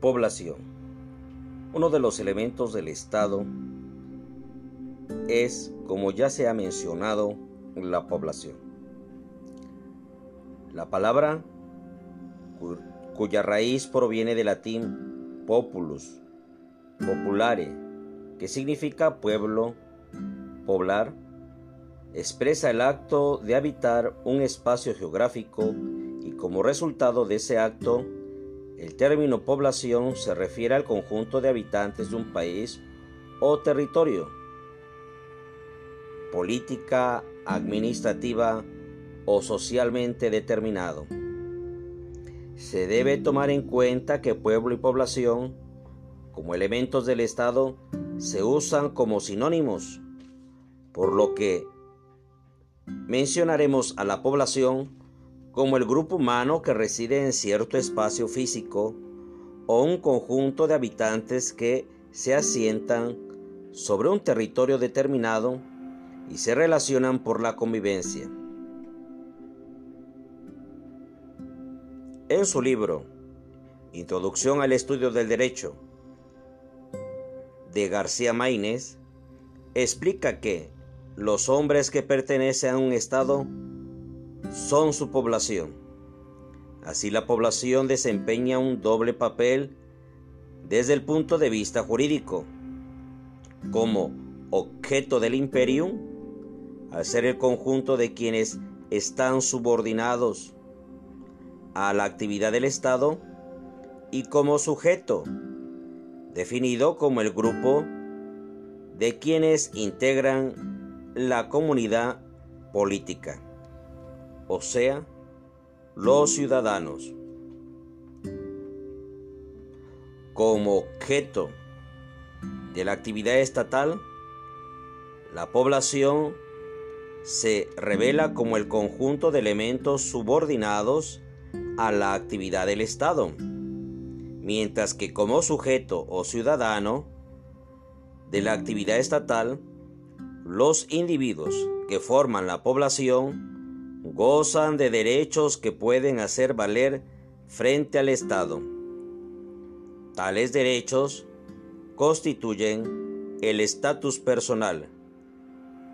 Población. Uno de los elementos del Estado es, como ya se ha mencionado, la población. La palabra, cuya raíz proviene del latín populus, populare, que significa pueblo, poblar, expresa el acto de habitar un espacio geográfico y como resultado de ese acto el término población se refiere al conjunto de habitantes de un país o territorio. Política, administrativa o socialmente determinado. Se debe tomar en cuenta que pueblo y población, como elementos del Estado, se usan como sinónimos, por lo que mencionaremos a la población como el grupo humano que reside en cierto espacio físico o un conjunto de habitantes que se asientan sobre un territorio determinado y se relacionan por la convivencia. En su libro Introducción al Estudio del Derecho de García Maínez, explica que los hombres que pertenecen a un Estado son su población. Así la población desempeña un doble papel desde el punto de vista jurídico, como objeto del imperium, al ser el conjunto de quienes están subordinados a la actividad del Estado, y como sujeto, definido como el grupo de quienes integran la comunidad política o sea, los ciudadanos, como objeto de la actividad estatal, la población se revela como el conjunto de elementos subordinados a la actividad del Estado, mientras que como sujeto o ciudadano de la actividad estatal, los individuos que forman la población gozan de derechos que pueden hacer valer frente al Estado. Tales derechos constituyen el estatus personal,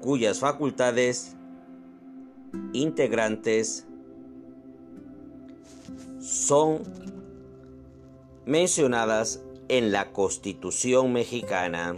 cuyas facultades integrantes son mencionadas en la Constitución mexicana.